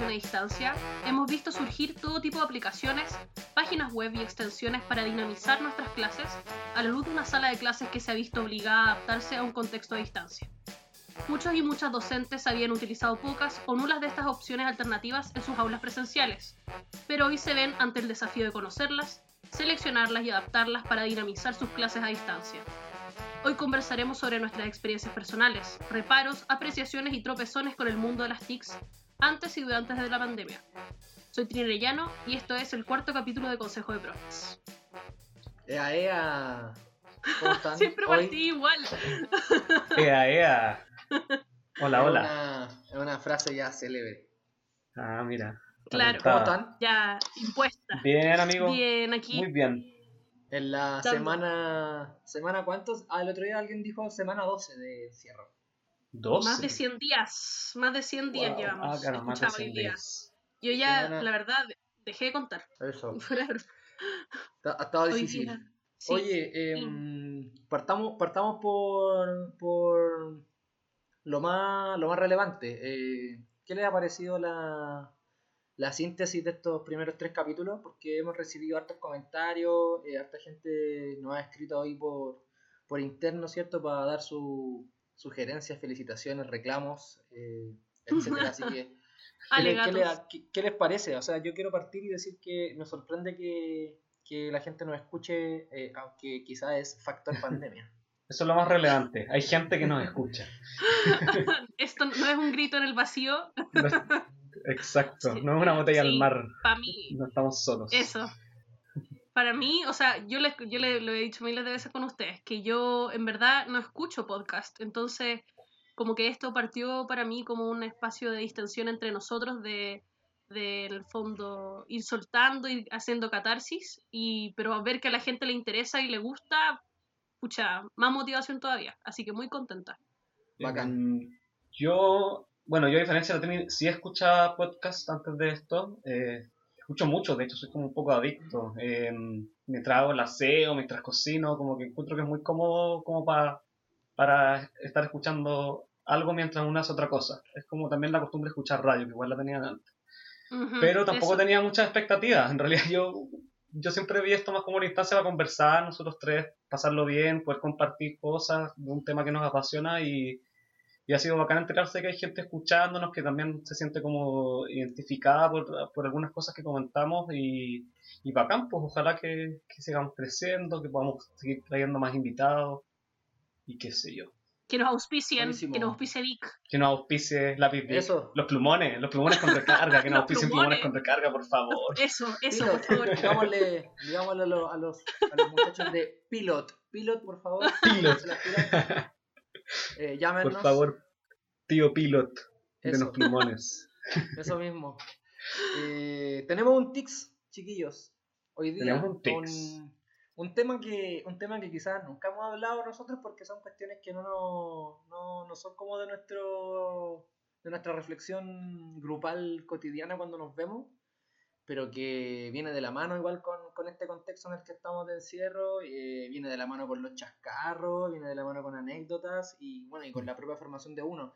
a distancia, hemos visto surgir todo tipo de aplicaciones, páginas web y extensiones para dinamizar nuestras clases a la luz de una sala de clases que se ha visto obligada a adaptarse a un contexto a distancia. Muchos y muchas docentes habían utilizado pocas o nulas de estas opciones alternativas en sus aulas presenciales, pero hoy se ven ante el desafío de conocerlas, seleccionarlas y adaptarlas para dinamizar sus clases a distancia. Hoy conversaremos sobre nuestras experiencias personales, reparos, apreciaciones y tropezones con el mundo de las TICs antes y durante de la pandemia. Soy Trini Llano y esto es el cuarto capítulo de Consejo de Profes. Ea, ea. ¿Cómo están? Siempre partí igual. Ea, ea. Hola, hola. Es una, frase ya célebre. Ah, mira. Claro. ¿Cómo están? Ya impuesta. Bien, amigo. Bien, aquí. Muy bien. En la semana. ¿Semana cuántos? Ah, el otro día alguien dijo semana 12 de cierre. ¿12? Más de 100 días. Más de 100 días llevamos. Ah, claro, más de 100 días. Yo ya, la verdad, dejé de contar. Eso. ha estado difícil. Oye, em, partamos, partamos por, por lo, más, lo más relevante. Eh, ¿Qué les ha parecido la, la síntesis de estos primeros tres capítulos, porque hemos recibido hartos comentarios, eh, harta gente nos ha escrito ahí por, por interno, ¿cierto? Para dar sus sugerencias, felicitaciones, reclamos, eh, etcétera. Así que, ¿qué, les parece? O sea, yo quiero partir y decir que me sorprende que, la gente nos escuche, eh, aunque quizás es factor pandemia. Eso es lo más relevante. Hay gente que nos escucha. Esto no es un grito en el vacío. Exacto, no es una botella al mar. Para mí. No estamos solos. Eso. Para mí, o sea, yo, le, yo le, lo he dicho miles de veces con ustedes, que yo en verdad no escucho podcast. Entonces, como que esto partió para mí como un espacio de distensión entre nosotros, de, de en el fondo ir soltando, ir haciendo catarsis, y, pero a ver que a la gente le interesa y le gusta, pucha, más motivación todavía. Así que muy contenta. Bacán. Yo bueno, yo a diferencia de ti, sí escuchaba podcast antes de esto. Eh, escucho mucho, de hecho soy como un poco adicto. Eh, mientras hago el aseo, mientras cocino, como que encuentro que es muy cómodo como para, para estar escuchando algo mientras uno hace otra cosa. Es como también la costumbre de escuchar radio, que igual la tenía antes. Pero tampoco tenía muchas expectativas. En realidad yo, yo siempre vi esto más como una instancia para conversar, nosotros tres, pasarlo bien, poder compartir cosas de un tema que nos apasiona y y ha sido bacán enterarse que hay gente escuchándonos que también se siente como identificada por, algunas cosas que comentamos y, y bacán, pues ojalá que, sigamos creciendo, que podamos seguir trayendo más invitados y qué sé yo. Que nos auspicien, que nos auspicie Vic. Que nos auspicie la Eso. Los plumones, los plumones con recarga, que nos auspicien plumones. con recarga, por favor. Eso, eso, por favor. Digámosle, digámosle a, los, a, los, a los muchachos de Pilot. Pilot, por favor. Pilot. Eh, Por favor, tío Pilot de los plumones. Eso mismo. Eh, tenemos un tics, chiquillos. Hoy día. Tenemos un tics. Un, tema que, un tema que quizás nunca hemos hablado nosotros porque son cuestiones que no, no, no son como de nuestro de nuestra reflexión grupal cotidiana cuando nos vemos pero que viene de la mano igual con, este contexto en el que estamos de encierro, eh, viene de la mano con los chascarros, viene de la mano con anécdotas y bueno, y con la propia formación de uno.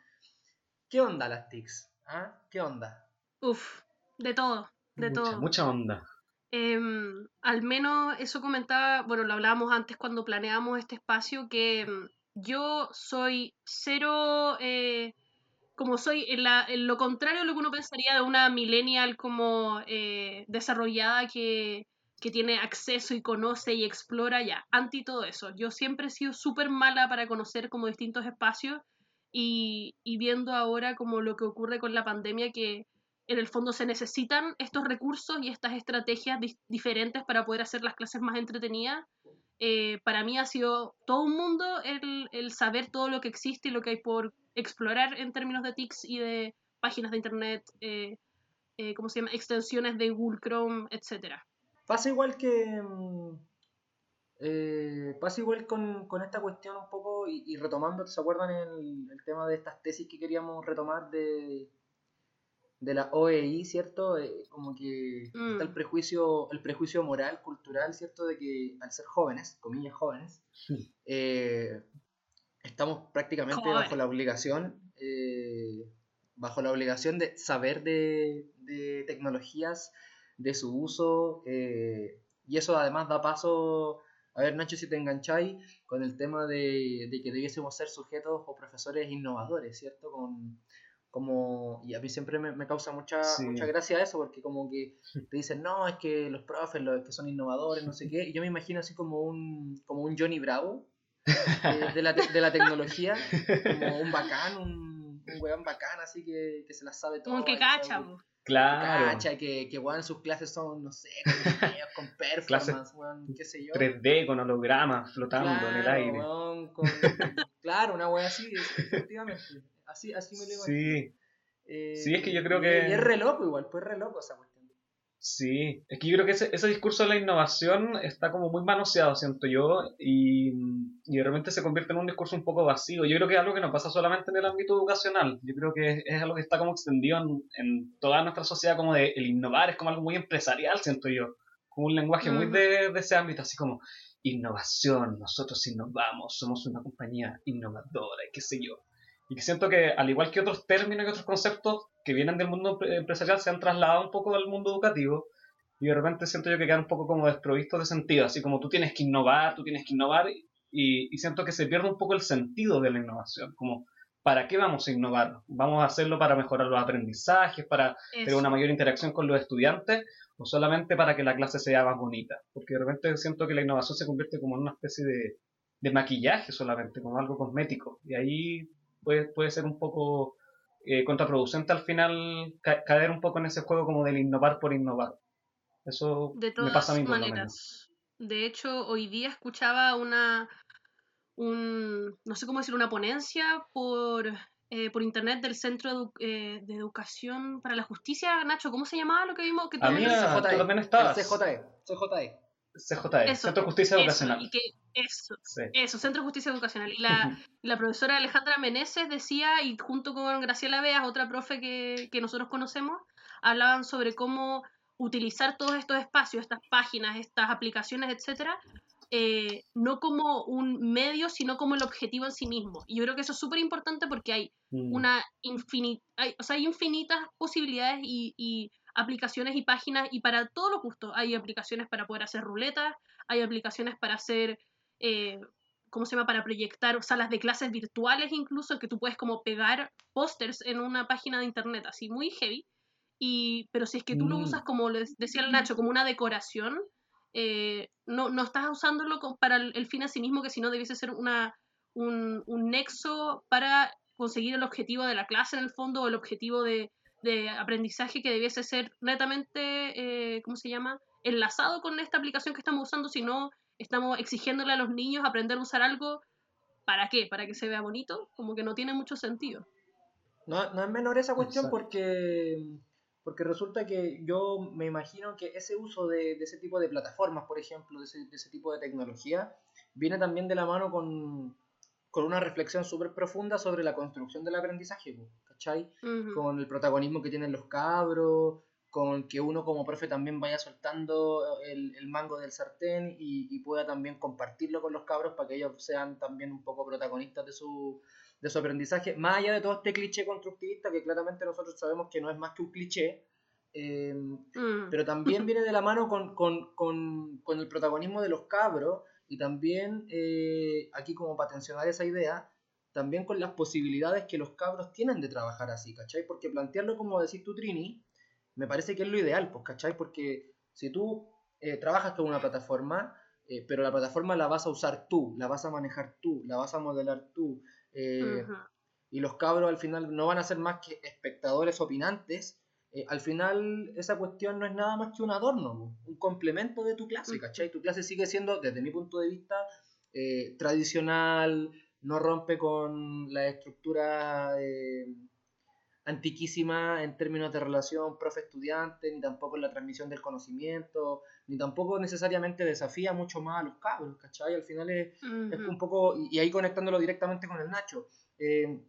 ¿Qué onda las TICs? ¿Ah? ¿Qué onda? Uf, de todo, de todo. Mucha onda. Em, al menos eso comentaba, bueno, lo hablábamos antes cuando planeamos este espacio, que em, yo soy cero... Eh, como soy en, lo contrario de lo que uno pensaría de una millennial como eh, desarrollada que, tiene acceso y conoce y explora ya, anti todo eso. Yo siempre he sido súper mala para conocer como distintos espacios y, viendo ahora como lo que ocurre con la pandemia que en el fondo se necesitan estos recursos y estas estrategias diferentes para poder hacer las clases más entretenidas. Eh, para mí ha sido todo un mundo el, saber todo lo que existe y lo que hay por explorar en términos de TICs y de páginas de internet, eh, eh, ¿cómo se llama? Extensiones de Google Chrome, etcétera. Pasa igual que... Mm, pasa igual con, esta cuestión un poco, y, retomando, ¿se acuerdan el, el, tema de estas tesis que queríamos retomar de, de la OEI, ¿cierto? como que está el mm. prejuicio, el prejuicio moral, cultural, ¿cierto? De que al ser jóvenes, comillas jóvenes, estamos prácticamente bajo la obligación eh, bajo la obligación de saber de, de tecnologías, de su uso, eh, y eso además da paso, a ver Nacho si te engancháis, con el tema de, de que debiésemos ser sujetos o profesores innovadores, ¿cierto? Con, como, y a mí siempre me, causa mucha, mucha gracia eso, porque como que te dicen, no, es que los profes, los que son innovadores, no sé qué, y yo me imagino así como un, como un Johnny Bravo eh, de, la de, la tecnología, como un bacán, un, un weón bacán, así que, que se las sabe todo. Como que cacha, Claro. Cacha, que, que bueno, sus clases son, no sé, con, con performance, qué sé yo. 3D, con hologramas flotando en el aire. Claro, una wea así, efectivamente. Así, así me lo imagino. Sí. Eh, sí, es que yo creo que. Y es re loco igual, pues re loco esa cuestión. Sí, es que yo creo que ese, ese discurso de la innovación está como muy manoseado, siento yo, y, y de repente se convierte en un discurso un poco vacío. Yo creo que es algo que no pasa solamente en el ámbito educacional, yo creo que es, algo que está como extendido en, en, toda nuestra sociedad, como de el innovar es como algo muy empresarial, siento yo, como un lenguaje muy de, de ese ámbito, así como innovación, nosotros innovamos, somos una compañía innovadora y qué sé yo. Y que siento que, al igual que otros términos y otros conceptos que vienen del mundo empresarial, se han trasladado un poco al mundo educativo. Y de repente siento yo que quedan un poco como desprovistos de sentido. Así como tú tienes que innovar, tú tienes que innovar. Y, y siento que se pierde un poco el sentido de la innovación. Como, ¿para qué vamos a innovar? ¿Vamos a hacerlo para mejorar los aprendizajes, para tener una mayor interacción con los estudiantes? ¿O solamente para que la clase sea más bonita? Porque de repente siento que la innovación se convierte como en una especie de, de maquillaje solamente, como algo cosmético. Y ahí puede, puede ser un poco eh, contraproducente al final caer un poco en ese juego como del innovar por innovar. Eso me pasa a mí menos. De hecho, hoy día escuchaba una, un, no sé cómo decir, una ponencia por, eh, por internet del Centro eh, de Educación para la Justicia, Nacho, ¿cómo se llamaba lo que vimos? Que a mí también estaba. CJE, CJE. CJE, Centro de Justicia Educacional. Y que eso, eso, Centro de Justicia Educacional. Y la, la, profesora Alejandra Meneses decía, y junto con Graciela Beas, otra profe que, que nosotros conocemos, hablaban sobre cómo utilizar todos estos espacios, estas páginas, estas aplicaciones, etcétera, eh, no como un medio, sino como el objetivo en sí mismo. Y yo creo que eso es súper importante porque hay mm. una infinita, o sea, hay infinitas posibilidades y, y, aplicaciones y páginas y para todos los gustos. Hay aplicaciones para poder hacer ruletas, hay aplicaciones para hacer eh, ¿cómo se llama? Para proyectar salas de clases virtuales incluso, que tú puedes como pegar pósters en una página de internet, así muy heavy. Y, pero si es que tú lo mm. usas como les decía el Nacho, como una decoración, eh, no, no estás usándolo para el, fin en sí mismo, que si no debiese ser una, un, un, nexo para conseguir el objetivo de la clase en el fondo o el objetivo de, de aprendizaje que debiese ser netamente, eh, ¿cómo se llama? Enlazado con esta aplicación que estamos usando, sino estamos exigiéndole a los niños aprender a usar algo, ¿para qué? ¿Para que se vea bonito? Como que no tiene mucho sentido. No, no es menor esa cuestión porque, porque resulta que yo me imagino que ese uso de, ese tipo de plataformas, por ejemplo, de ese, tipo de tecnología, viene también de la mano con, con una reflexión súper profunda sobre la construcción del aprendizaje, ¿cachai? Con el protagonismo que tienen los cabros, con que uno como profe también vaya soltando el, el mango del sartén y, pueda también compartirlo con los cabros para que ellos sean también un poco protagonistas de su, de su aprendizaje, más allá de todo este cliché constructivista que claramente nosotros sabemos que no es más que un cliché, em, mm. pero también viene de la mano con, con, con, con el protagonismo de los cabros y también, eh, aquí como para tensionar esa idea, también con las posibilidades que los cabros tienen de trabajar así, ¿cachai? Porque plantearlo como decís tú, Trini, me parece que es lo ideal, pues, ¿cachai? Porque si tú eh, trabajas con una plataforma, eh, pero la plataforma la vas a usar tú, la vas a manejar tú, la vas a modelar tú, eh, y los cabros al final no van a ser más que espectadores opinantes, al final esa cuestión no es nada más que un adorno, un complemento de tu clase, ¿cachai? Tu clase sigue siendo, desde mi punto de vista, tradicional, no rompe con la estructura antiquísima en términos de relación profe-estudiante, ni tampoco en la transmisión del conocimiento, ni tampoco necesariamente desafía mucho más a los cabros, ¿cachai? Al final es, un poco, y ahí conectándolo directamente con el Nacho, eh,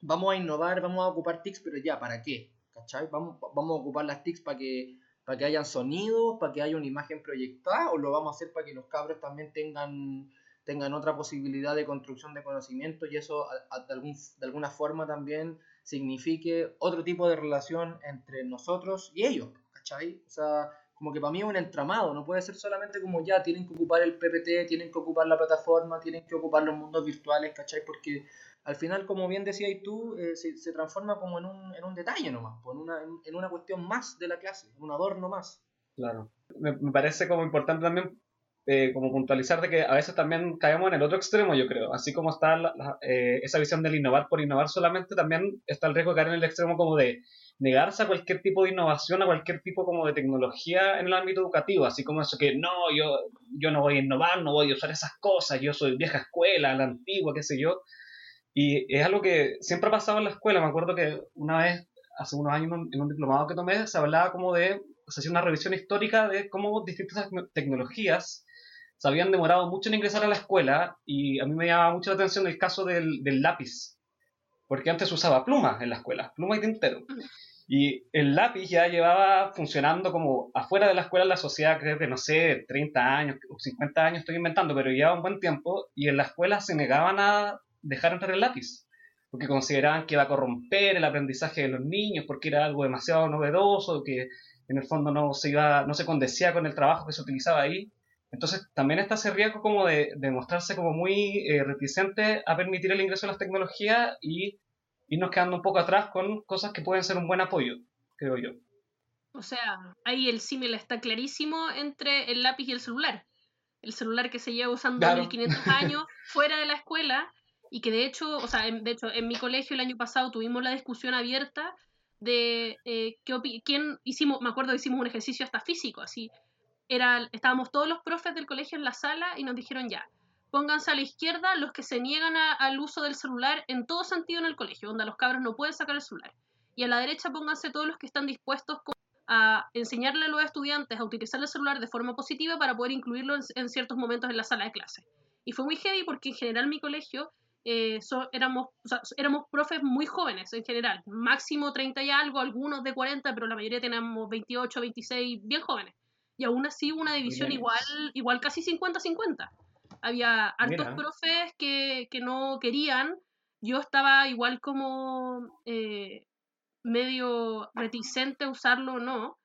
vamos a innovar, vamos a ocupar TICs, pero ya, ¿para qué? ¿cachai? Vamos, vamos a ocupar las TICs para que, para que hayan sonidos, para que haya una imagen proyectada, o lo vamos a hacer para que los cabros también tengan tengan otra posibilidad de construcción de conocimiento y eso de, algún, de alguna forma también signifique otro tipo de relación entre nosotros y ellos, ¿cachai? O sea, como que para mí es un entramado, no puede ser solamente como ya tienen que ocupar el PPT, tienen que ocupar la plataforma, tienen que ocupar los mundos virtuales, ¿cachai? Porque al final, como bien decías tú, eh, se, se, transforma como en un, en un detalle nomás, en una, en una cuestión más de la clase, un adorno más. Claro. Me, me parece como importante también eh, como puntualizar de que a veces también caemos en el otro extremo, yo creo. Así como está eh, esa visión del innovar por innovar solamente, también está el riesgo de caer en el extremo como de negarse a cualquier tipo de innovación, a cualquier tipo como de tecnología en el ámbito educativo, así como eso que no, yo, yo no voy a innovar, no voy a usar esas cosas, yo soy vieja escuela, la antigua, qué sé yo. Y es algo que siempre ha pasado en la escuela. Me acuerdo que una vez, hace unos años, en un, diplomado que tomé, se hablaba como de, se hacía una revisión histórica de cómo distintas tecnologías se habían demorado mucho en ingresar a la escuela y a mí me llamaba mucho la atención el caso del, del lápiz, porque antes usaba pluma en la escuela, pluma y tintero. Y el lápiz ya llevaba funcionando como afuera de la escuela en la sociedad, creo que no sé, 30 años o 50 años estoy inventando, pero llevaba un buen tiempo y en la escuela se negaban a dejar entrar el lápiz, porque consideraban que iba a corromper el aprendizaje de los niños, porque era algo demasiado novedoso, que en el fondo no se, iba, no se condecía con el trabajo que se utilizaba ahí. Entonces también está ese riesgo como de, de mostrarse como muy eh, reticente a permitir el ingreso de las tecnologías y irnos quedando un poco atrás con cosas que pueden ser un buen apoyo, creo yo. O sea, ahí el símil está clarísimo entre el lápiz y el celular. El celular que se lleva usando claro. 1500 años fuera de la escuela y que de hecho, o sea, en, de hecho, en mi colegio el año pasado tuvimos la discusión abierta de eh, qué quién hicimos, me acuerdo que hicimos un ejercicio hasta físico, así, era, estábamos todos los profes del colegio en la sala y nos dijeron ya, pónganse a la izquierda los que se niegan a, al uso del celular en todo sentido en el colegio, donde los cabros no pueden sacar el celular. Y a la derecha pónganse todos los que están dispuestos a enseñarle a los estudiantes a utilizar el celular de forma positiva para poder incluirlo en, ciertos momentos en la sala de clase. Y fue muy heavy porque en general mi colegio eh, éramos, éramos profes muy jóvenes en general, máximo 30 y algo, algunos de 40, pero la mayoría teníamos 28, 26, bien jóvenes y aún así una división igual, igual casi 50-50. Había hartos Mira. profes que, que, no querían, yo estaba igual como eh, medio reticente a usarlo o no,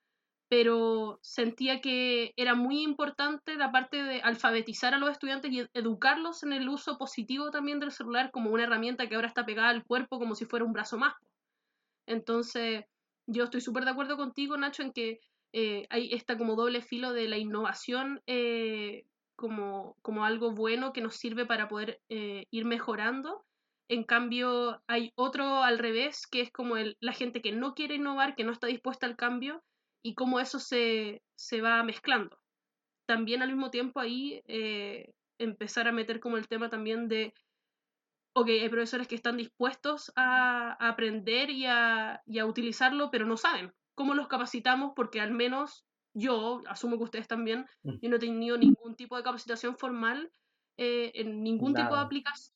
pero sentía que era muy importante la parte de alfabetizar a los estudiantes y educarlos en el uso positivo también del celular como una herramienta que ahora está pegada al cuerpo como si fuera un brazo más. Entonces, yo estoy súper de acuerdo contigo, Nacho, en que eh, hay esta como doble filo de la innovación eh, como, como, algo bueno que nos sirve para poder eh, ir mejorando. En cambio, hay otro al revés, que es como el, la gente que no quiere innovar, que no está dispuesta al cambio, y cómo eso se, se va mezclando. También al mismo tiempo ahí eh, empezar a meter como el tema también de, ok, hay profesores que están dispuestos a, a aprender y a, y a utilizarlo, pero no saben cómo los capacitamos, porque al menos yo, asumo que ustedes también, mm. yo no he tenido ningún tipo de capacitación formal eh, en ningún Nada. tipo de aplicación,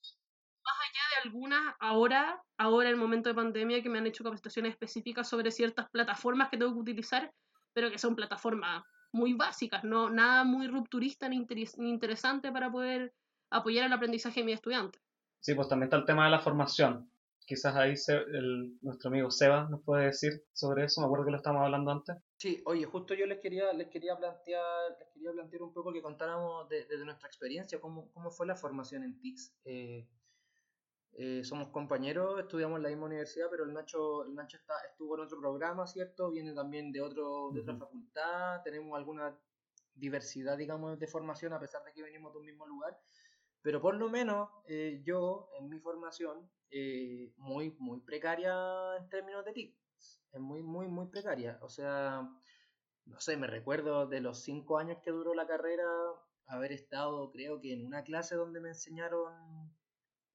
más allá de algunas ahora, ahora en el momento de pandemia, que me han hecho capacitaciones específicas sobre ciertas plataformas que tengo que utilizar, pero que son plataformas muy básicas, no nada muy rupturista ni, interes ni interesante para poder apoyar el aprendizaje de mis estudiantes. Sí, pues también está el tema de la formación quizás ahí se, el, nuestro amigo Seba nos puede decir sobre eso, me acuerdo que lo estábamos hablando antes. Sí, oye, justo yo les quería, les quería plantear, les quería plantear un poco que contáramos desde de, de nuestra experiencia, cómo, cómo fue la formación en TICS. Eh, eh, somos compañeros, estudiamos en la misma universidad, pero el Nacho, el Nacho está, estuvo en otro programa, ¿cierto? Viene también de, otro, de otra uh -huh. facultad, tenemos alguna diversidad, digamos, de formación, a pesar de que venimos de un mismo lugar. Pero por lo menos eh, yo, en mi formación, eh, muy, muy precaria en términos de TIC. Es muy, muy, muy precaria. O sea, no sé, me recuerdo de los cinco años que duró la carrera, haber estado, creo que en una clase donde me enseñaron,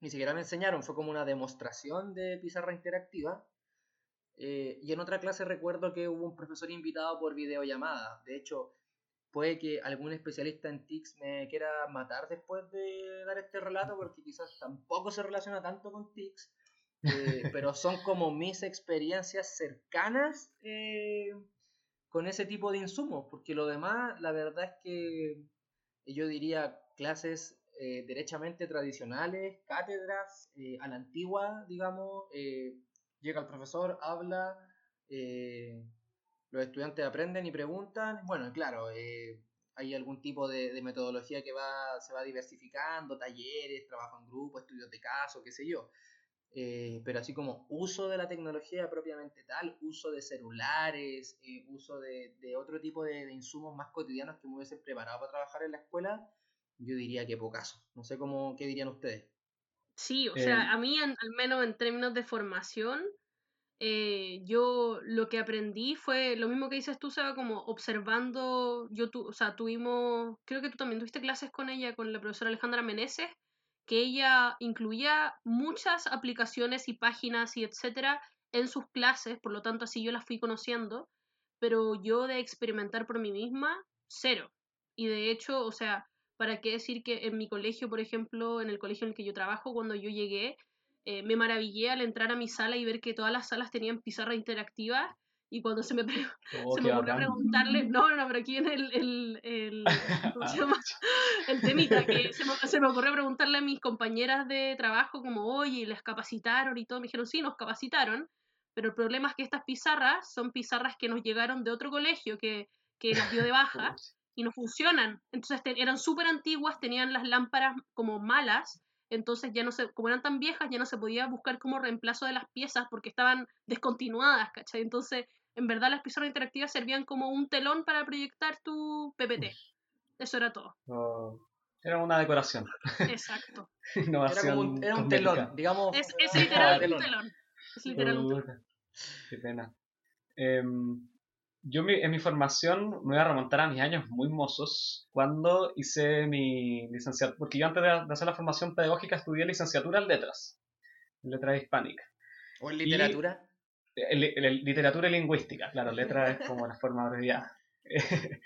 ni siquiera me enseñaron, fue como una demostración de pizarra interactiva. Eh, y en otra clase recuerdo que hubo un profesor invitado por videollamada. De hecho, puede que algún especialista en TICS me quiera matar después de dar este relato, porque quizás tampoco se relaciona tanto con TICS, eh, pero son como mis experiencias cercanas eh, con ese tipo de insumos, porque lo demás, la verdad es que yo diría clases eh, derechamente tradicionales, cátedras a la antigua, digamos, llega el profesor, habla, eh, los estudiantes aprenden y preguntan. Bueno, claro, eh, hay algún tipo de, metodología que va, se va diversificando, talleres, trabajo en grupo, estudios de caso, qué sé yo. Eh, pero así como uso de la tecnología propiamente tal, uso de celulares, uso de, otro tipo de, insumos más cotidianos que me hubiesen preparado para trabajar en la escuela, yo diría que pocaso. No sé cómo, qué dirían ustedes. Sí, o sea, a mí al menos en términos de formación, eh, yo lo que aprendí fue lo mismo que dices tú, Seba, como observando, yo tu, o sea, tuvimos, creo que tú también tuviste clases con ella, con la profesora Alejandra Meneses, que ella incluía muchas aplicaciones y páginas y etcétera en sus clases, por lo tanto así yo las fui conociendo, pero yo de experimentar por mí misma, cero. Y de hecho, o sea, ¿para qué decir que en mi colegio, por ejemplo, en el colegio en el que yo trabajo, cuando yo llegué, eh, me maravillé al entrar a mi sala y ver que todas las salas tenían pizarra interactiva y cuando se me, oh, se me ocurrió preguntarle, no, no, pero aquí en el, el, el, ¿cómo se llama? el temita, que se me, se me, ocurrió preguntarle a mis compañeras de trabajo como, oye, ¿les capacitaron y todo? Me dijeron, sí, nos capacitaron, pero el problema es que estas pizarras son pizarras que nos llegaron de otro colegio que, que las dio de baja y no funcionan. Entonces eran súper antiguas, tenían las lámparas como malas entonces ya no se, como eran tan viejas, ya no se podía buscar como reemplazo de las piezas porque estaban descontinuadas, ¿cachai? Entonces, en verdad las pizarras interactivas servían como un telón para proyectar tu PPT. Eso era todo. Oh, era una decoración. Exacto. era, como un, era un telón, digamos. Es, es literal un telón. Es literal un telón. Qué pena. Em, yo en mi formación me voy a remontar a mis años muy mozos cuando hice mi licenciatura, porque yo antes de, hacer la formación pedagógica estudié licenciatura en letras, en letras hispánicas. ¿O en literatura? literatura y lingüística, claro, letras es como la forma abreviada.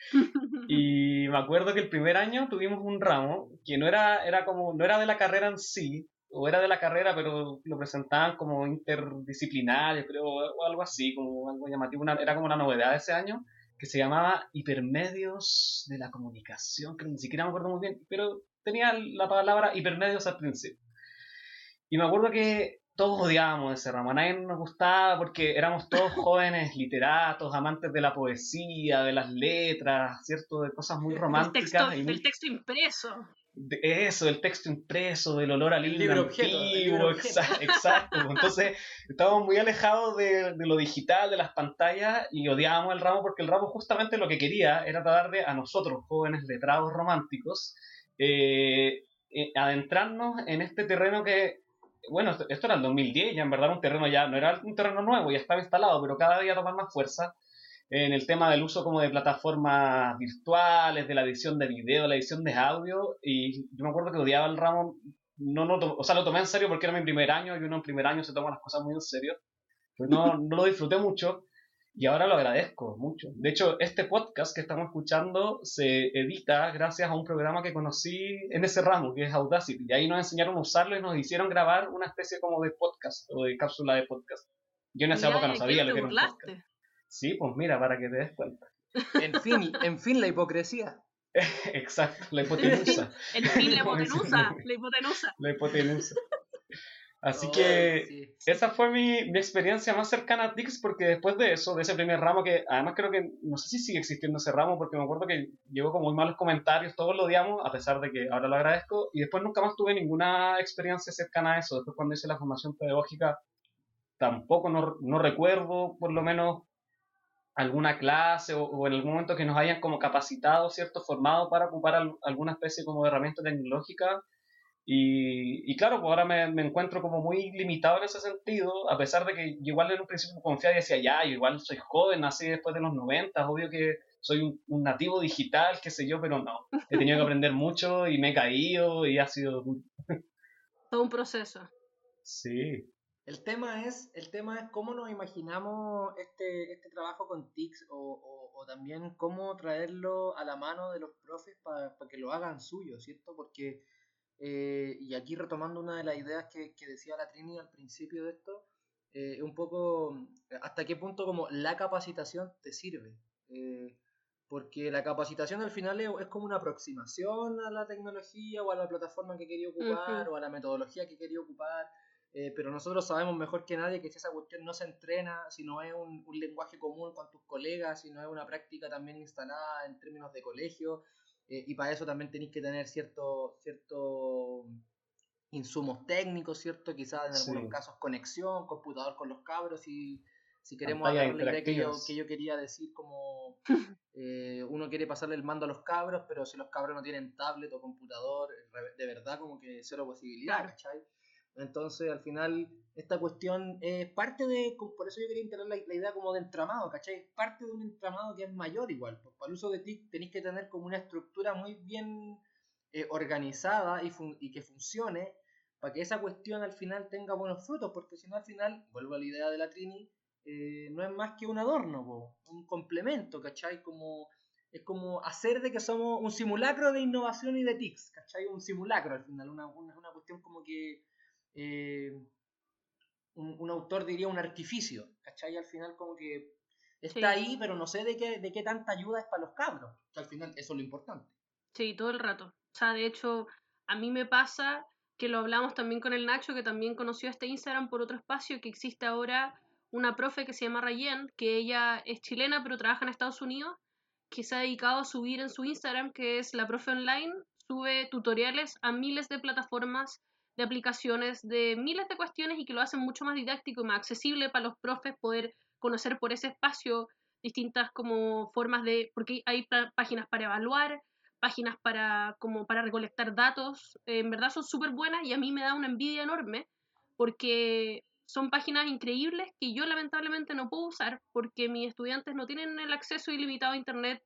y me acuerdo que el primer año tuvimos un ramo que no era, era como, no era de la carrera en sí, o era de la carrera, pero lo presentaban como interdisciplinario, creo, o algo así, como algo llamativo. era como una novedad de ese año, que se llamaba Hipermedios de la Comunicación, que ni siquiera me acuerdo muy bien, pero tenía la palabra hipermedios al principio. Y me acuerdo que todos odiábamos ese ramo, a nadie nos gustaba porque éramos todos jóvenes literatos, amantes de la poesía, de las letras, ¿cierto? De cosas muy románticas. El texto, texto impreso eso, el texto impreso, del olor al libro antiguo, exacto, Entonces, estábamos muy alejados de, lo digital, de las pantallas, y odiábamos el ramo porque el ramo justamente lo que quería era darle a nosotros, jóvenes letrados románticos, eh, eh, adentrarnos en este terreno que, bueno, esto, era el 2010, ya en verdad un terreno ya, no era un terreno nuevo, ya estaba instalado, pero cada día tomar más fuerza en el tema del uso como de plataformas virtuales, de la edición de video, la edición de audio, y yo me acuerdo que odiaba el ramo, no, no, o sea, lo tomé en serio porque era mi primer año, y uno en primer año se toma las cosas muy en serio, pues no, no lo disfruté mucho, y ahora lo agradezco mucho. De hecho, este podcast que estamos escuchando se edita gracias a un programa que conocí en ese ramo, que es Audacity, y ahí nos enseñaron a usarlo y nos hicieron grabar una especie como de podcast, o de cápsula de podcast. Yo en esa época no sabía lo que era un podcast. Sí, pues mira, para que te des cuenta. En fin, en fin, la hipocresía. Exacto, la hipotenusa. En fin, la hipotenusa. La hipotenusa. La hipotenusa. Así que esa fue mi, mi, experiencia más cercana a Dix porque después de eso, de ese primer ramo que además creo que, no sé si sigue existiendo ese ramo porque me acuerdo que llegó con muy malos comentarios, todos lo odiamos, a pesar de que ahora lo agradezco, y después nunca más tuve ninguna experiencia cercana a eso. Después cuando hice la formación pedagógica tampoco no, no recuerdo por lo menos alguna clase o, en algún momento que nos hayan como capacitado, ¿cierto? Formado para ocupar alguna especie como de herramienta tecnológica. Y, y claro, pues ahora me, me, encuentro como muy limitado en ese sentido, a pesar de que igual en un principio confiaba y decía, ya, yo igual soy joven, nací después de los 90, obvio que soy un, un, nativo digital, qué sé yo, pero no. He tenido que aprender mucho y me he caído y ha sido... Todo un proceso. Sí. El tema es, el tema es cómo nos imaginamos este, este trabajo con TICS o, o, también cómo traerlo a la mano de los profes para que lo hagan suyo, ¿cierto? Porque, eh, y aquí retomando una de las ideas que, que decía la Trini al principio de esto, eh, un poco hasta qué punto como la capacitación te sirve. Eh, porque la capacitación al final es, como una aproximación a la tecnología o a la plataforma que quería ocupar o a la metodología que quería ocupar eh, pero nosotros sabemos mejor que nadie que si esa cuestión no se entrena, si no es un, lenguaje común con tus colegas, si no es una práctica también instalada en términos de colegio, eh, y para eso también tenéis que tener cierto, cierto insumos técnicos, ¿cierto? Quizás en algunos casos conexión, computador con los cabros y si queremos hablar la idea que yo, que yo quería decir como eh, uno quiere pasarle el mando a los cabros, pero si los cabros no tienen tablet o computador, de verdad como que cero posibilidad, ¿cachai? Entonces, al final, esta cuestión es parte de, por eso yo quería integrar la, idea como de entramado, ¿cachai? Es parte de un entramado que es mayor igual. Para el uso de TIC tenéis que tener como una estructura muy bien eh, organizada y, y que funcione para que esa cuestión al final tenga buenos frutos, porque si no al final, vuelvo a la idea de la Trini, eh, no es más que un adorno, un complemento, ¿cachai? Como, es como hacer de que somos un simulacro de innovación y de TICs, ¿cachai? Un simulacro al final, una, una cuestión como que eh, un, autor diría un artificio, ¿cachai? Al final como que está ahí, pero no sé de qué, de qué tanta ayuda es para los cabros, que al final eso es lo importante. Sí, todo el rato. O sea, de hecho, a mí me pasa que lo hablamos también con el Nacho, que también conoció este Instagram por otro espacio, que existe ahora una profe que se llama Rayen, que ella es chilena pero trabaja en Estados Unidos, que se ha dedicado a subir en su Instagram, que es la profe online, sube tutoriales a miles de plataformas de aplicaciones, de miles de cuestiones y que lo hacen mucho más didáctico y más accesible para los profes poder conocer por ese espacio distintas como formas de, porque hay páginas para evaluar, páginas para como para recolectar datos, en verdad son súper buenas y a mí me da una envidia enorme porque son páginas increíbles que yo lamentablemente no puedo usar porque mis estudiantes no tienen el acceso ilimitado a internet.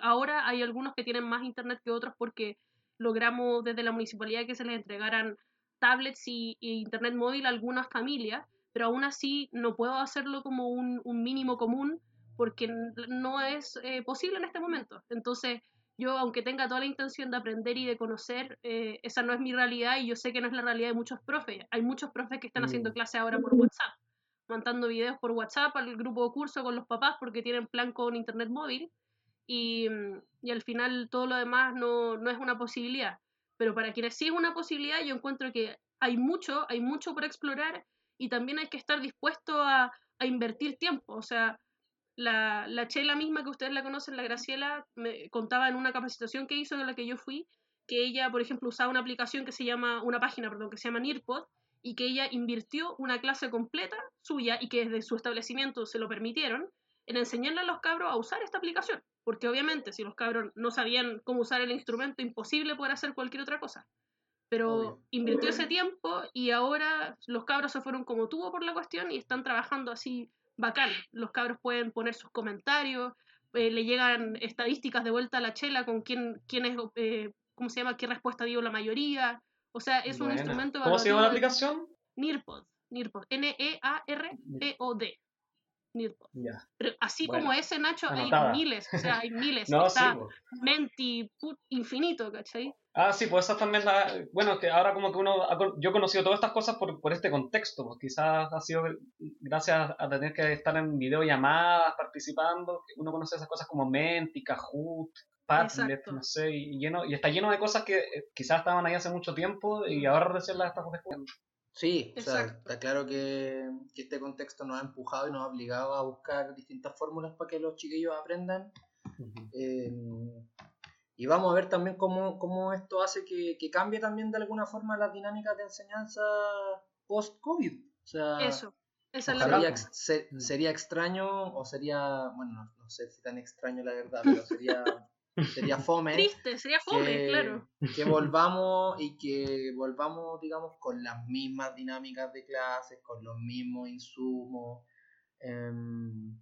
Ahora hay algunos que tienen más internet que otros porque logramos desde la municipalidad que se les entregaran tablets y, internet móvil a algunas familias, pero aún así no puedo hacerlo como un, mínimo común porque no es eh, posible en este momento. Entonces, yo, aunque tenga toda la intención de aprender y de conocer, eh, esa no es mi realidad y yo sé que no es la realidad de muchos profes. Hay muchos profes que están haciendo mm. clase ahora por WhatsApp, mandando videos por WhatsApp al grupo de curso con los papás porque tienen plan con internet móvil y, y al final todo lo demás no, no es una posibilidad. Pero para quienes sí es una posibilidad, yo encuentro que hay mucho, hay mucho por explorar y también hay que estar dispuesto a, invertir tiempo. O sea, la, la, Chela misma que ustedes la conocen, la Graciela, me contaba en una capacitación que hizo en la que yo fui, que ella, por ejemplo, usaba una aplicación que se llama, una página, perdón, que se llama Nearpod, y que ella invirtió una clase completa suya y que desde su establecimiento se lo permitieron, en enseñarle a los cabros a usar esta aplicación. Porque obviamente si los cabros no sabían cómo usar el instrumento, imposible poder hacer cualquier otra cosa. Pero invirtió ese tiempo y ahora los cabros se fueron como tuvo por la cuestión y están trabajando así bacán. Los cabros pueden poner sus comentarios, eh, le llegan estadísticas de vuelta a la chela con quién, quién es, eh, ¿cómo se llama? ¿Qué respuesta dio la mayoría? O sea, es un instrumento... ¿Cómo se llama la aplicación? Nearpod. Nearpod. N-E-A-R-P-O-D. Pero así como ese, Nacho, hay miles, o sea, hay miles. no, está Menti, infinito, ¿cachai? Ah, sí, pues esa también la... Bueno, que ahora como que uno... Yo he conocido todas estas cosas por, por este contexto, pues quizás ha sido gracias a tener que estar en videollamadas, participando, uno conoce esas cosas como Menti, Kahoot, Padlet, no sé, y, lleno, y está lleno de cosas que eh, quizás estaban ahí hace mucho tiempo y ahora recién las estamos descubriendo. Sí, o sea, está claro que, este contexto nos ha empujado y nos ha obligado a buscar distintas fórmulas para que los chiquillos aprendan. Em, y vamos a ver también cómo, esto hace que, cambie también de alguna forma las dinámicas de enseñanza post-COVID. O sea, Eso, esa es la sería extraño, o sería, bueno, no sé si tan extraño la verdad, pero sería Sería fome. Triste, sería fome, que, claro. Que volvamos y que volvamos, digamos, con las mismas dinámicas de clases, con los mismos insumos, em,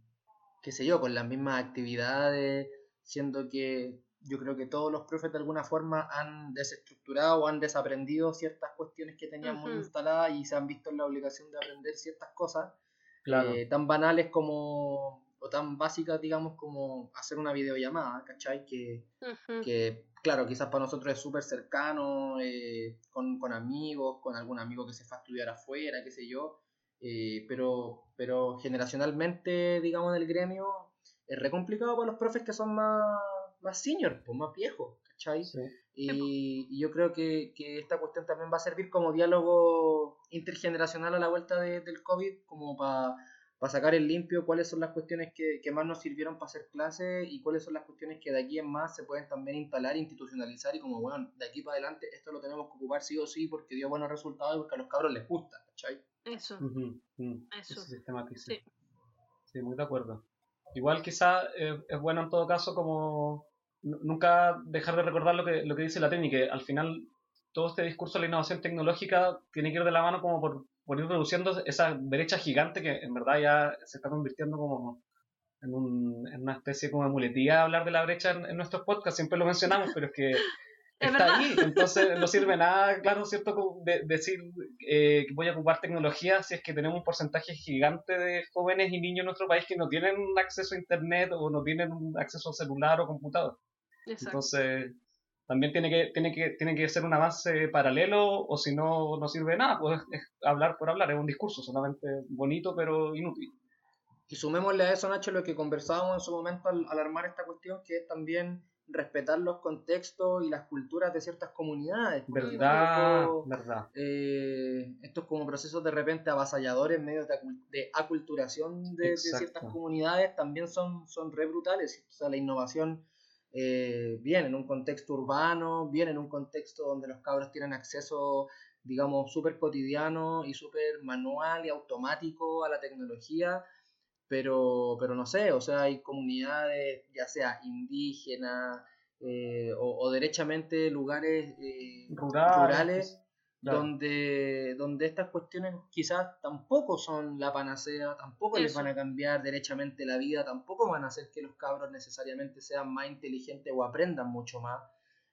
qué sé yo, con las mismas actividades, siendo que yo creo que todos los profes de alguna forma han desestructurado o han desaprendido ciertas cuestiones que teníamos instaladas y se han visto en la obligación de aprender ciertas cosas eh, tan banales como o tan básicas, digamos, como hacer una videollamada, ¿cachai? Que, que claro, quizás para nosotros es súper cercano, eh, con, con, amigos, con algún amigo que se fue a estudiar afuera, qué sé yo, eh, pero, pero generacionalmente, digamos, en el gremio, es re complicado para los profes que son más, más senior, pues más viejos, ¿cachai? Y, y, yo creo que, que, esta cuestión también va a servir como diálogo intergeneracional a la vuelta del COVID, como para sacar el limpio cuáles son las cuestiones que, que más nos sirvieron para hacer clases y cuáles son las cuestiones que de aquí en más se pueden también instalar, institucionalizar y como, bueno, de aquí para adelante esto lo tenemos que ocupar sí o sí porque dio buenos resultados y porque a los cabros les gusta, ¿cachai? Eso. Eso. Sí. sí, muy de acuerdo. Igual quizá eh, es bueno en todo caso como nunca dejar de recordar lo que, lo que dice la técnica, que al final todo este discurso de la innovación tecnológica tiene que ir de la mano como por, por ir reduciendo esa brecha gigante que en verdad ya se está convirtiendo como en, un, en una especie como de muletía hablar de la brecha en, nuestros podcasts, siempre lo mencionamos, pero es que está ahí, entonces no sirve nada, claro, ¿cierto? De, decir eh, que voy a ocupar tecnología si es que tenemos un porcentaje gigante de jóvenes y niños en nuestro país que no tienen acceso a internet o no tienen acceso a celular o computador. Entonces, también tiene que, tiene, que, tiene que ser un avance paralelo o si no, no sirve de nada, pues es hablar por hablar, es un discurso solamente bonito pero inútil. Y sumémosle a eso, Nacho, lo que conversábamos en su momento al, armar esta cuestión, que es también respetar los contextos y las culturas de ciertas comunidades. Verdad, verdad. Eh, estos como procesos de repente avasalladores, medios de, de aculturación de, de, ciertas comunidades, también son, son re brutales. O sea, la innovación eh, bien en un contexto urbano, bien en un contexto donde los cabros tienen acceso, digamos, súper cotidiano y súper manual y automático a la tecnología, pero, pero no sé, o sea, hay comunidades, ya sea indígenas eh, o, derechamente lugares eh, rurales donde, donde estas cuestiones quizás tampoco son la panacea, tampoco les van a cambiar derechamente la vida, tampoco van a hacer que los cabros necesariamente sean más inteligentes o aprendan mucho más,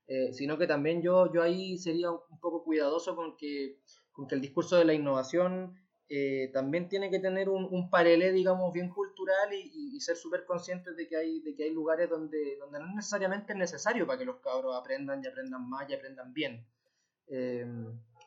eh, sino que también yo, yo ahí sería un poco cuidadoso con que, con que el discurso de la innovación eh, también tiene que tener un, un paralelo, digamos, bien cultural y, y, ser súper conscientes de que, hay, de que hay lugares donde, donde no necesariamente es necesario para que los cabros aprendan y aprendan más y aprendan bien. Eh,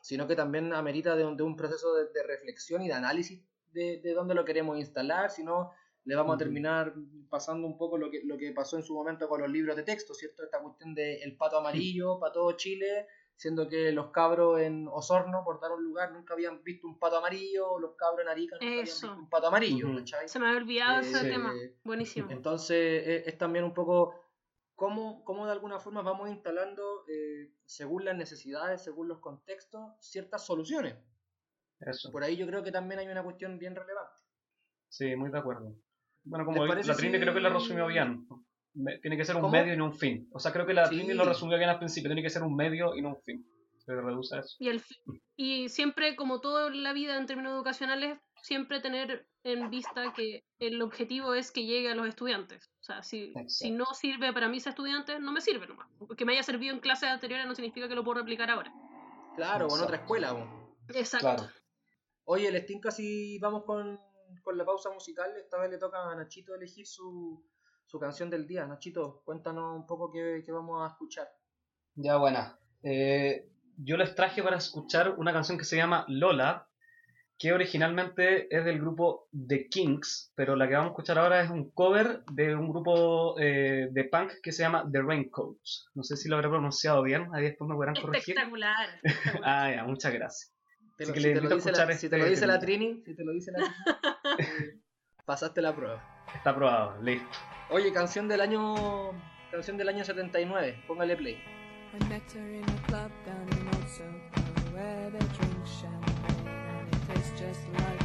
sino que también amerita de un, de un proceso de, reflexión y de análisis de, de, dónde lo queremos instalar, si no le vamos a terminar pasando un poco lo que, lo que pasó en su momento con los libros de texto, ¿cierto? Esta cuestión del el pato amarillo para todo Chile, siendo que los cabros en Osorno, por dar un lugar, nunca habían visto un pato amarillo, los cabros en Arica nunca habían visto un pato amarillo, Se me había olvidado ese eh, tema, buenísimo. Entonces es, es también un poco cómo, cómo de alguna forma vamos instalando, eh, según las necesidades, según los contextos, ciertas soluciones. Eso. Por ahí yo creo que también hay una cuestión bien relevante. Sí, muy de acuerdo. Bueno, como la Trini creo que lo resumió bien. Tiene que ser un medio y no un fin. O sea, creo que la Trini lo resumió bien al principio. Tiene que ser un medio y no un fin. Se reduce eso. Y, el, y siempre, como toda la vida en términos educacionales, siempre tener en vista que el objetivo es que llegue a los estudiantes. O sea, si, si no sirve para mis estudiantes, no me sirve nomás. Porque me haya servido en clases anteriores no significa que lo puedo replicar ahora. Claro, con otra escuela. Exacto. Oye, el Steam casi vamos con, con, la pausa musical. Esta vez le toca a Nachito elegir su, su canción del día. Nachito, cuéntanos un poco qué, qué vamos a escuchar. Ya, buena. Eh, yo les traje para escuchar una canción que se llama Lola que originalmente es del grupo The Kings, pero la que vamos a escuchar ahora es un cover de un grupo eh, de punk que se llama The Raincoats. No sé si lo habré pronunciado bien, ahí después me podrán corregir. Espectacular. ah, ya, muchas gracias. si, te lo dice la, si te lo dice la Trini, si te lo dice la Trini, pasaste la prueba. Está aprobado, listo. Oye, canción del año canción del año 79, póngale play. Just like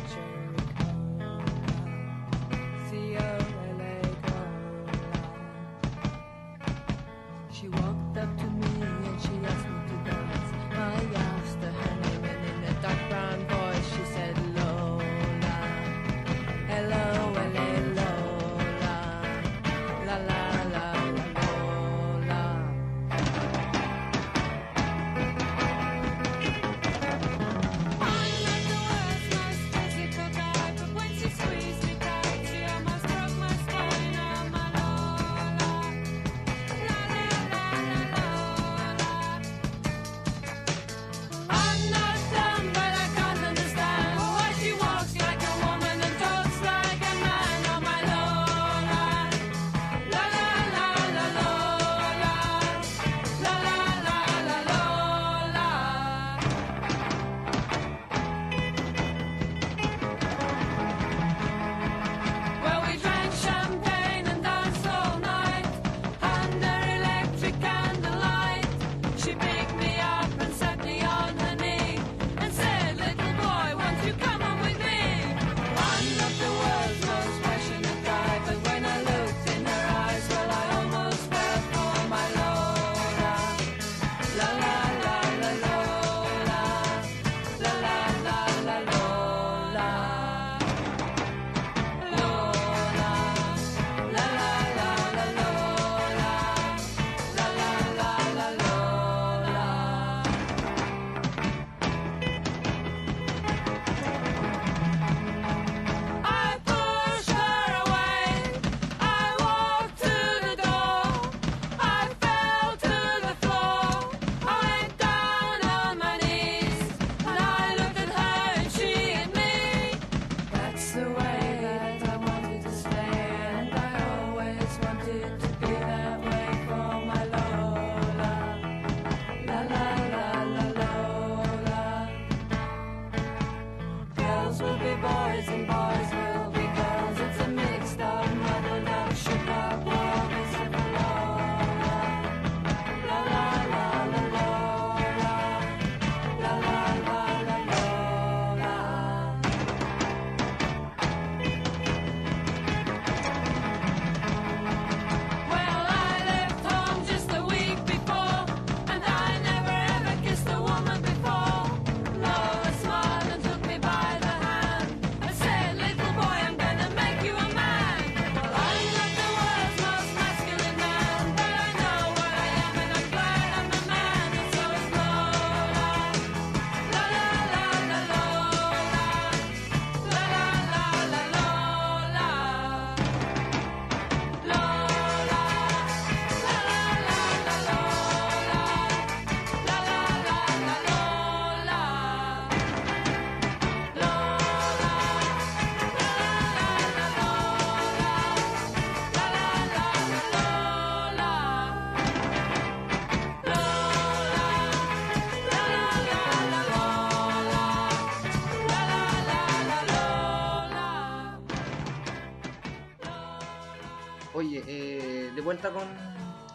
vuelta con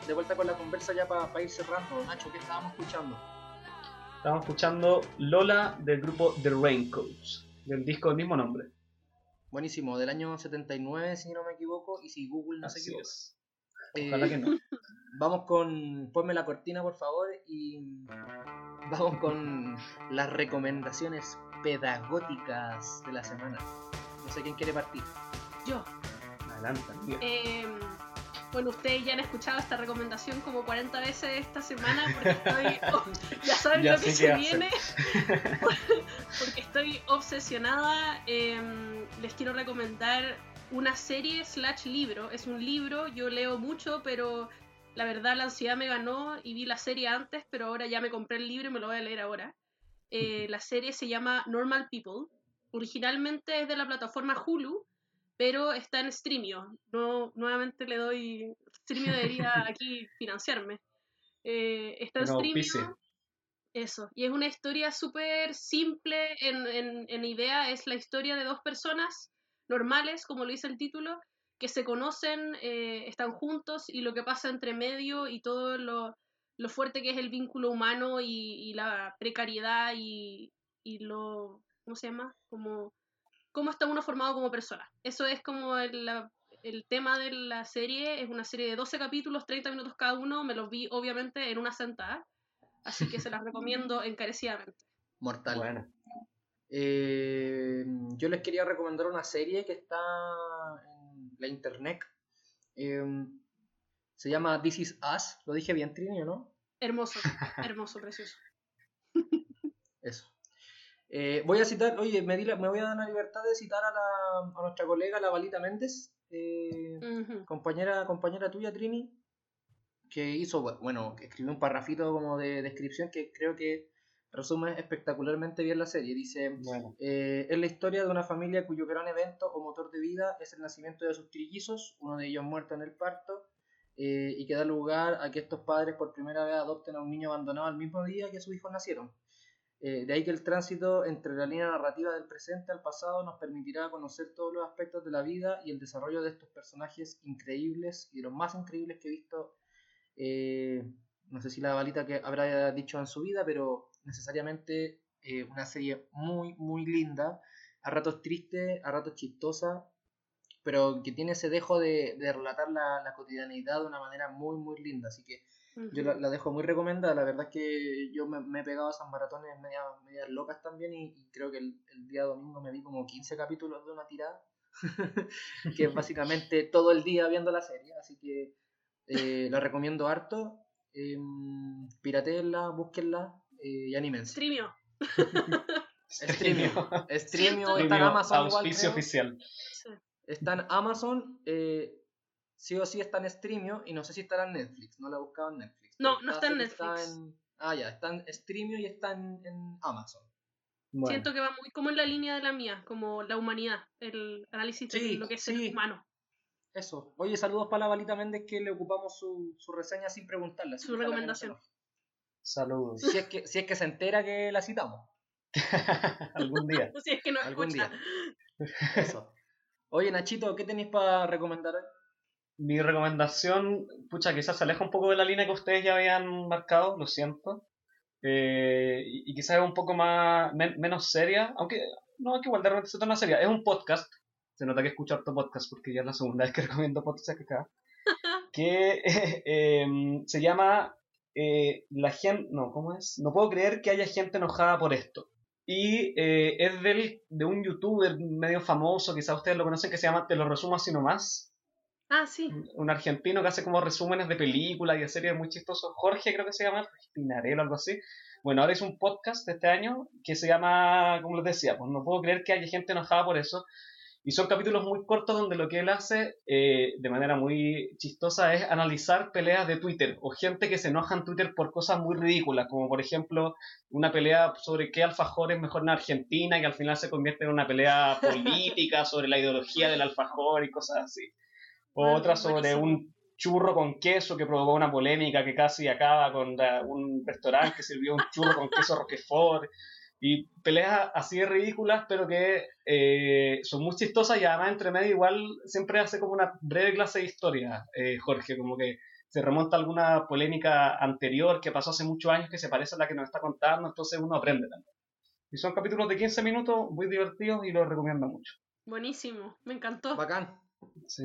de vuelta con la conversa ya para ir cerrando. Nacho, ¿qué estábamos escuchando? Estábamos escuchando Lola del grupo The Raincoats, del disco del mismo nombre. Buenísimo, del año 79, si no me equivoco, y si Google no se equivoca. Eh, Ojalá que no. Vamos con. Ponme la cortina, por favor, y. Vamos con las recomendaciones pedagógicas de la semana. No sé quién quiere partir. Yo. Adelante, eh, bueno, ustedes ya han escuchado esta recomendación como 40 veces esta semana porque estoy. ya saben lo que se viene. porque estoy obsesionada. Em, les quiero recomendar una serie slash libro. Es un libro, yo leo mucho, pero la verdad la ansiedad me ganó y vi la serie antes, pero ahora ya me compré el libro y me lo voy a leer ahora. Eh, la serie se llama Normal People. Originalmente es de la plataforma Hulu, pero está en Streamio. No, nuevamente le doy. Streamio debería aquí financiarme. Eh, está en Streamio. Eso. Y es una historia súper simple en, en idea. Es la historia de dos personas normales, como lo dice el título, que se conocen, eh, están juntos y lo que pasa entre medio y todo lo, fuerte que es el vínculo humano y, la precariedad y, lo, ¿cómo se llama? Como, cómo está uno formado como persona. Eso es como el, el tema de la serie, es una serie de 12 capítulos, 30 minutos cada uno, me los vi obviamente en una sentada, así que se las recomiendo encarecidamente. Mortal. Bueno. Eh, yo les quería recomendar una serie que está en la internet. Eh, se llama This Is Us. Lo dije bien, Trini, ¿no? Hermoso, hermoso, precioso. Eso. Eh, voy a citar, oye, me, me, voy a dar la libertad de citar a, la, a nuestra colega, la Balita Méndez, compañera, compañera tuya, Trini, que hizo, bueno, que escribió un parrafito como de descripción que creo que resume espectacularmente bien la serie. Dice, eh, es la historia de una familia cuyo gran evento o motor de vida es el nacimiento de sus trillizos, uno de ellos muerto en el parto, eh, y que da lugar a que estos padres por primera vez adopten a un niño abandonado al mismo día que sus hijos nacieron. Eh, de ahí que el tránsito entre la línea narrativa del presente al pasado nos permitirá conocer todos los aspectos de la vida y el desarrollo de estos personajes increíbles y de los más increíbles que he visto. no sé si la balita que habrá dicho en su vida, pero necesariamente eh, una serie muy, muy linda, a ratos triste, a ratos chistosa, pero que tiene ese dejo de, relatar la, cotidianidad de una manera muy, muy linda. Así que yo la, dejo muy recomendada. La verdad es que yo me, he pegado a esas maratones medias, locas también y, creo que el, día domingo me vi como 15 capítulos de una tirada, que es básicamente todo el día viendo la serie. Así que eh, la recomiendo harto. Eh, piratenla, búsquenla, eh, y anímense. Streamio. Streamio. Streamio está en Amazon. Auspicio oficial. Está en Amazon. Eh, sí o sí está en Streamio y no sé si estará en Netflix. No la he buscado en Netflix. No, no está en Netflix. ah, ya, está en Streamio y está en, Amazon. Siento que va muy como en la línea de la mía, como la humanidad, el análisis de lo que es el humano. Eso. Oye, saludos para la balita Méndez que le ocupamos su, su reseña sin preguntarle. Su recomendación. Saludos. Si es que, si es que se entera que la citamos. Algún día. si es que no Algún día. Eso. Oye, Nachito, ¿qué tenéis para recomendar hoy? Mi recomendación, pucha, quizás se aleja un poco de la línea que ustedes ya habían marcado, lo siento. Eh, y, quizás es un poco más menos seria, aunque no, que igual de repente se torna seria. Es un podcast, se nota que escucho harto podcast porque ya es la segunda vez que recomiendo podcast acá, que eh, se llama eh, la gente, no, ¿cómo es? No puedo creer que haya gente enojada por esto. Y eh, es del, de un youtuber medio famoso, quizás ustedes lo conocen, que se llama Te lo resumo así nomás. Ah. Un argentino que hace como resúmenes de películas y de series muy chistosos. Jorge creo que se llama, Pinarello algo así. Bueno, ahora hizo un podcast este año que se llama, como les decía, pues no puedo creer que haya gente enojada por eso. Y son capítulos muy cortos donde lo que él hace eh, de manera muy chistosa es analizar peleas de Twitter o gente que se enoja en Twitter por cosas muy ridículas, como por ejemplo una pelea sobre qué alfajor es mejor en Argentina y al final se convierte en una pelea política sobre la ideología del alfajor y cosas así. O otra sobre un churro con queso que provocó una polémica que casi acaba con un restaurante que sirvió un churro con queso Roquefort y peleas así de ridículas, pero que eh, son muy chistosas y además entre medio igual siempre hace como una breve clase de historia, eh, Jorge, como que se remonta a alguna polémica anterior que pasó hace muchos años que se parece a la que nos está contando, entonces uno aprende también. Y son capítulos de 15 minutos muy divertidos y los recomiendo mucho. Buenísimo, me encantó. Bacán. Sí.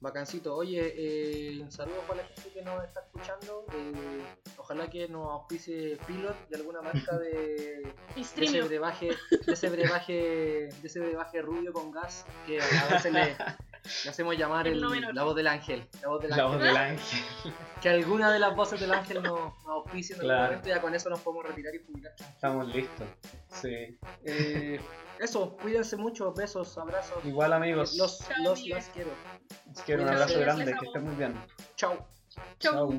Bacancito. Oye, eh, saludos para la gente que nos está escuchando. Eh, ojalá que nos auspice Pilot y alguna marca de, de ese brebaje, de ese brebaje, de ese brebaje rubio con gas que a veces le, le hacemos llamar el, la voz del ángel. La voz del ángel. Voz del ángel. que alguna de las voces del ángel nos, nos auspicie en claro. momento, ya con eso nos podemos retirar y publicar. Estamos listos. Sí. Eh, eso, cuídense mucho, besos, abrazos. Igual amigos. Los, los, los quiero. Les quiero un abrazo grande, que estén muy bien. Chao. Chao.